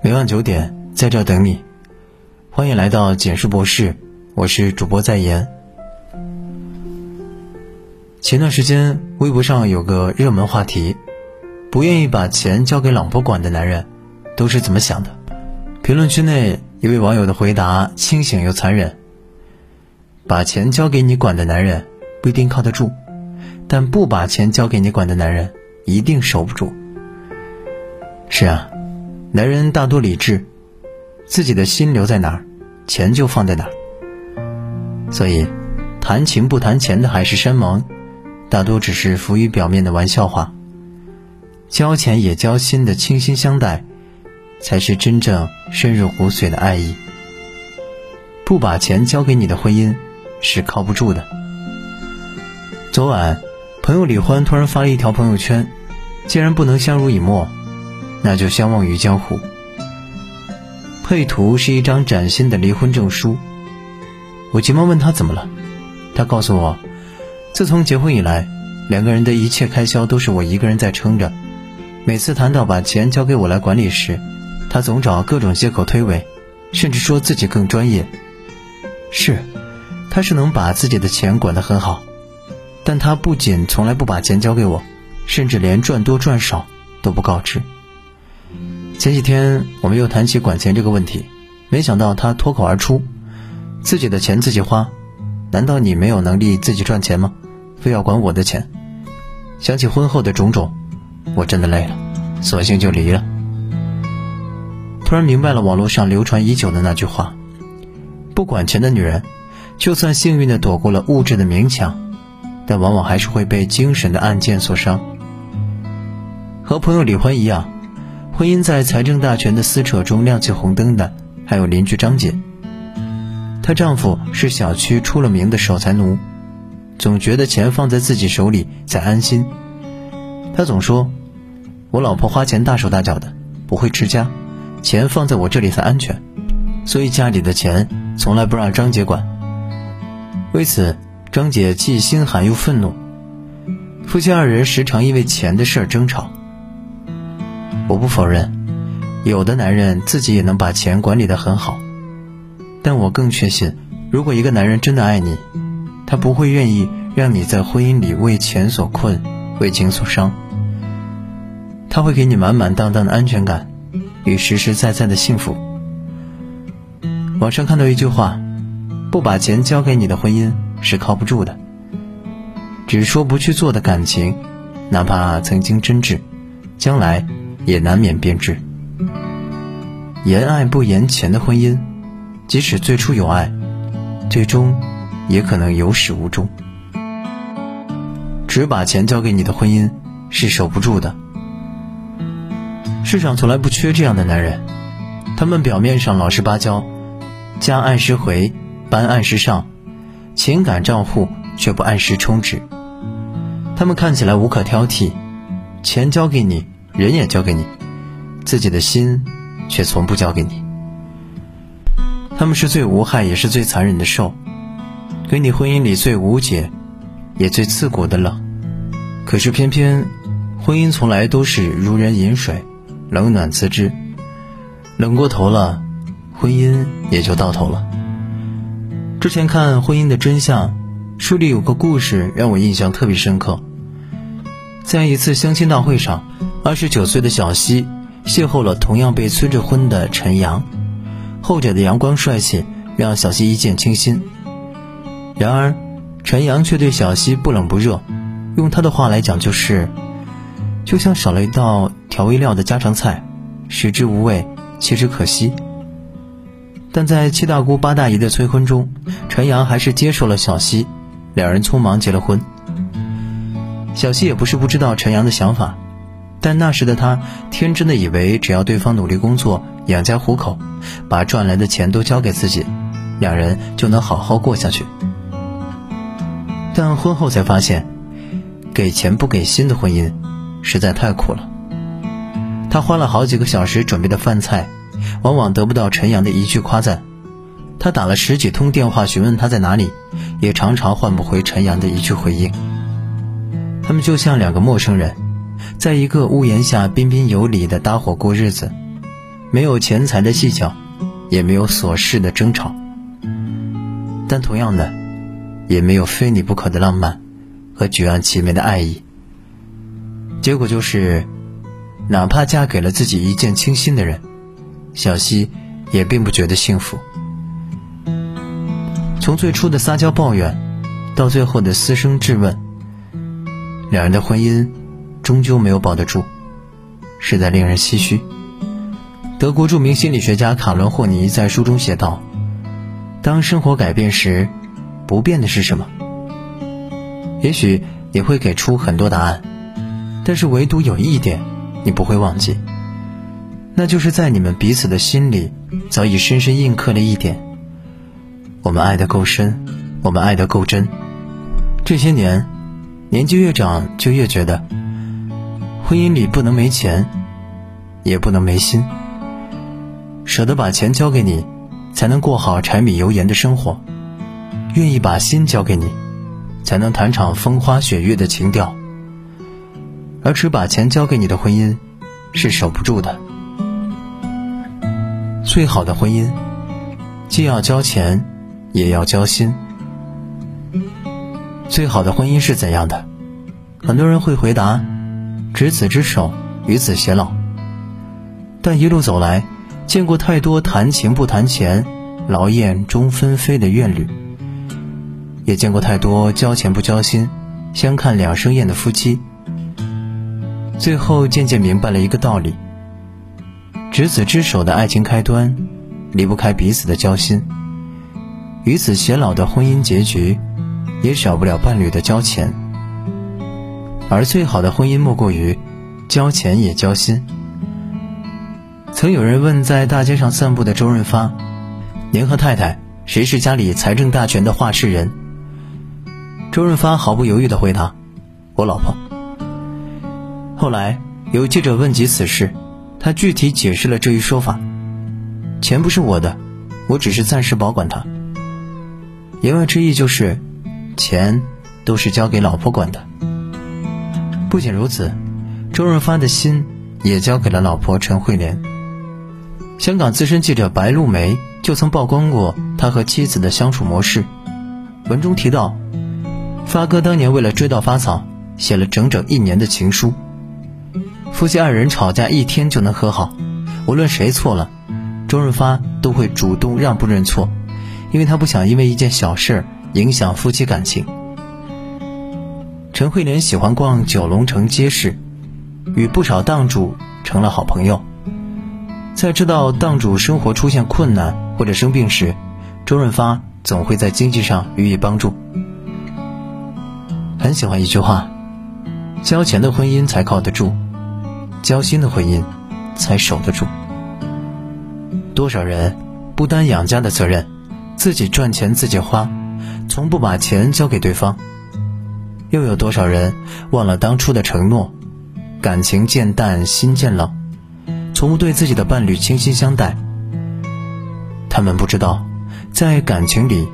每晚九点，在这等你。欢迎来到简述博士，我是主播在言。前段时间，微博上有个热门话题：不愿意把钱交给老婆管的男人，都是怎么想的？评论区内一位网友的回答清醒又残忍：把钱交给你管的男人不一定靠得住，但不把钱交给你管的男人一定守不住。是啊。男人大多理智，自己的心留在哪儿，钱就放在哪儿。所以，谈情不谈钱的海誓山盟，大多只是浮于表面的玩笑话。交钱也交心的倾心相待，才是真正深入骨髓的爱意。不把钱交给你的婚姻，是靠不住的。昨晚，朋友李欢突然发了一条朋友圈：“既然不能相濡以沫。”那就相忘于江湖。配图是一张崭新的离婚证书。我急忙问他怎么了，他告诉我，自从结婚以来，两个人的一切开销都是我一个人在撑着。每次谈到把钱交给我来管理时，他总找各种借口推诿，甚至说自己更专业。是，他是能把自己的钱管得很好，但他不仅从来不把钱交给我，甚至连赚多赚少都不告知。前几天我们又谈起管钱这个问题，没想到他脱口而出：“自己的钱自己花，难道你没有能力自己赚钱吗？非要管我的钱？”想起婚后的种种，我真的累了，索性就离了。突然明白了网络上流传已久的那句话：“不管钱的女人，就算幸运的躲过了物质的明抢，但往往还是会被精神的暗箭所伤。”和朋友李欢一样。婚姻在财政大权的撕扯中亮起红灯的，还有邻居张姐。她丈夫是小区出了名的守财奴，总觉得钱放在自己手里才安心。他总说：“我老婆花钱大手大脚的，不会持家，钱放在我这里才安全。”所以家里的钱从来不让张姐管。为此，张姐既心寒又愤怒，夫妻二人时常因为钱的事争吵。我不否认，有的男人自己也能把钱管理得很好，但我更确信，如果一个男人真的爱你，他不会愿意让你在婚姻里为钱所困，为情所伤。他会给你满满当当的安全感，与实实在在的幸福。网上看到一句话：不把钱交给你的婚姻是靠不住的。只说不去做的感情，哪怕曾经真挚，将来。也难免变质。言爱不言钱的婚姻，即使最初有爱，最终也可能有始无终。只把钱交给你的婚姻是守不住的。世上从来不缺这样的男人，他们表面上老实巴交，家按时回，班按时上，情感账户却不按时充值。他们看起来无可挑剔，钱交给你。人也交给你，自己的心却从不交给你。他们是最无害也是最残忍的兽，给你婚姻里最无解也最刺骨的冷。可是偏偏，婚姻从来都是如人饮水，冷暖自知。冷过头了，婚姻也就到头了。之前看《婚姻的真相》，书里有个故事让我印象特别深刻。在一次相亲大会上。二十九岁的小西邂逅了同样被催着婚的陈阳，后者的阳光帅气让小西一见倾心。然而，陈阳却对小西不冷不热，用他的话来讲就是，就像少了一道调味料的家常菜，食之无味，弃之可惜。但在七大姑八大姨的催婚中，陈阳还是接受了小西，两人匆忙结了婚。小西也不是不知道陈阳的想法。但那时的他天真的以为，只要对方努力工作养家糊口，把赚来的钱都交给自己，两人就能好好过下去。但婚后才发现，给钱不给心的婚姻实在太苦了。他花了好几个小时准备的饭菜，往往得不到陈阳的一句夸赞；他打了十几通电话询问他在哪里，也常常换不回陈阳的一句回应。他们就像两个陌生人。在一个屋檐下彬彬有礼的搭伙过日子，没有钱财的计较，也没有琐事的争吵。但同样的，也没有非你不可的浪漫和举案齐眉的爱意。结果就是，哪怕嫁给了自己一见倾心的人，小溪也并不觉得幸福。从最初的撒娇抱怨，到最后的私生质问，两人的婚姻终究没有保得住，实在令人唏嘘。德国著名心理学家卡伦·霍尼在书中写道。当生活改变时，不变的是什么？也许你会给出很多答案，但是唯独有一点你不会忘记，那就是在你们彼此的心里早已深深印刻了一点：我们爱得够深，我们爱得够真。这些年，年纪越长就越觉得，婚姻里不能没钱，也不能没心，舍得把钱交给你。才能过好柴米油盐的生活，愿意把心交给你，才能谈场风花雪月的情调。而只把钱交给你的婚姻，是守不住的。最好的婚姻，既要交钱，也要交心。最好的婚姻是怎样的？很多人会回答：执子之手，与子偕老。但一路走来。见过太多谈情不谈钱，劳燕终分飞的怨侣，也见过太多交钱不交心，相看两生厌的夫妻。最后渐渐明白了一个道理：执子之手的爱情开端，离不开彼此的交心；与子偕老的婚姻结局，也少不了伴侣的交钱。而最好的婚姻，莫过于交钱也交心。曾有人问在大街上散步的周润发：“您和太太谁是家里财政大权的话事人？”周润发毫不犹豫地回答：“我老婆。”后来有记者问及此事，他具体解释了这一说法：“钱不是我的，我只是暂时保管它。”言外之意就是，钱都是交给老婆管的。不仅如此，周润发的心也交给了老婆陈慧莲。香港资深记者白露梅就曾曝光过他和妻子的相处模式。文中提到，发哥当年为了追到发草，写了整整一年的情书。夫妻二人吵架一天就能和好，无论谁错了，周润发都会主动让步认错，因为他不想因为一件小事影响夫妻感情。陈慧莲喜欢逛九龙城街市，与不少档主成了好朋友。在知道档主生活出现困难或者生病时，周润发总会在经济上予以帮助。很喜欢一句话：“交钱的婚姻才靠得住，交心的婚姻才守得住。”多少人不担养家的责任，自己赚钱自己花，从不把钱交给对方；又有多少人忘了当初的承诺，感情渐淡心渐冷。从不对自己的伴侣倾心相待，他们不知道，在感情里，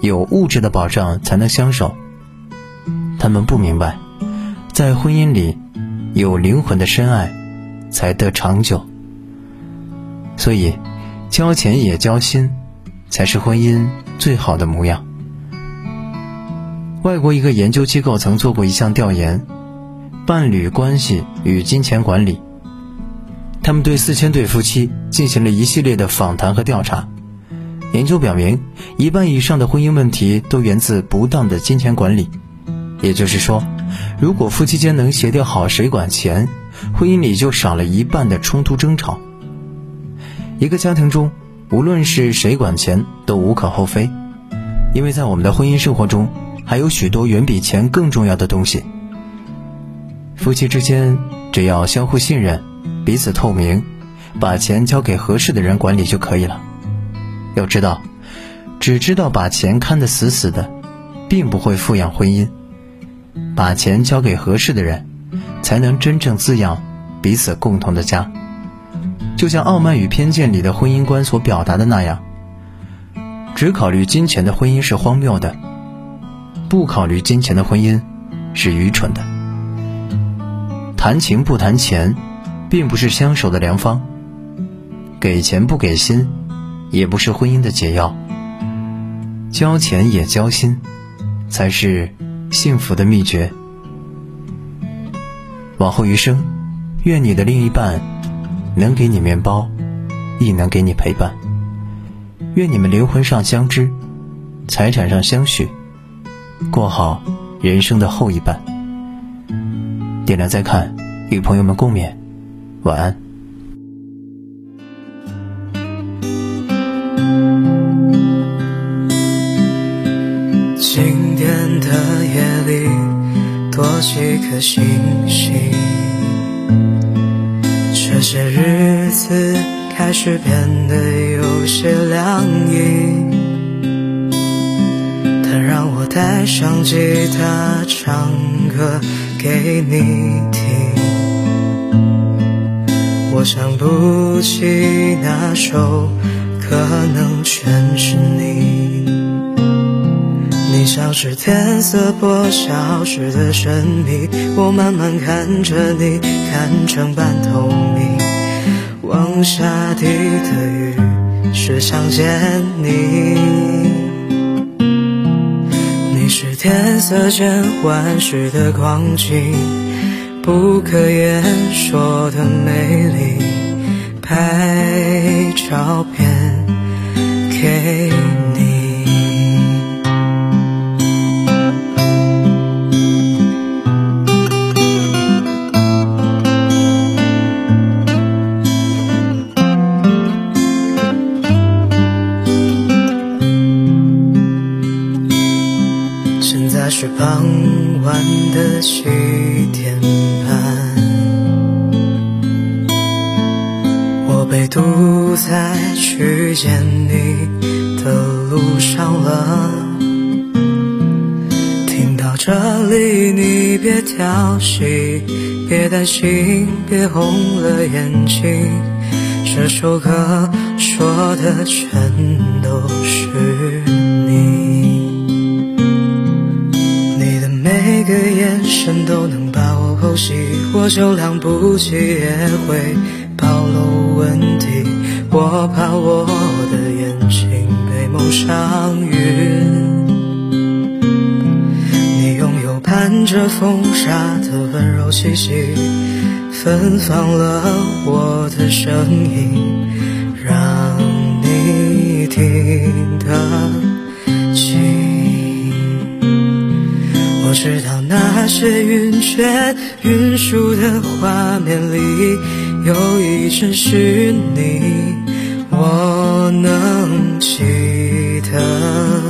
有物质的保障才能相守；他们不明白，在婚姻里，有灵魂的深爱才得长久。所以，交钱也交心，才是婚姻最好的模样。外国一个研究机构曾做过一项调研：伴侣关系与金钱管理。他们对四千对夫妻进行了一系列的访谈和调查，研究表明，一半以上的婚姻问题都源自不当的金钱管理。也就是说，如果夫妻间能协调好谁管钱，婚姻里就少了一半的冲突争吵。一个家庭中，无论是谁管钱都无可厚非，因为在我们的婚姻生活中，还有许多远比钱更重要的东西。夫妻之间只要相互信任。彼此透明，把钱交给合适的人管理就可以了。要知道，只知道把钱看得死死的，并不会富养婚姻。把钱交给合适的人，才能真正滋养彼此共同的家。就像《傲慢与偏见》里的婚姻观所表达的那样：只考虑金钱的婚姻是荒谬的，不考虑金钱的婚姻是愚蠢的。谈情不谈钱。并不是相守的良方，给钱不给心，也不是婚姻的解药。交钱也交心，才是幸福的秘诀。往后余生，愿你的另一半能给你面包，亦能给你陪伴。愿你们灵魂上相知，财产上相许，过好人生的后一半。点亮再看，与朋友们共勉。晚安。经典的夜里，多几颗星星。这些日子开始变得有些凉意。我带上吉他，唱歌给你听。我想不起那首，可能全是你。你像是天色破晓时的神秘，我慢慢看着你，看成半透明。往下滴的雨，是想见你。天色渐晚时的光景。不可言说的美丽，拍照片给七点半，我。被堵在去见你的路上了，听到这里你别挑戏，别担心，别红了眼睛，这首歌说的全都是每个眼神都能把我剖析，我就来不及也会。暴露问题，我怕我的眼睛被蒙上云。你拥有伴着风沙的温柔气息，芬芳了我的声音，那些云卷云舒的画面里，有一阵是你，我能记得。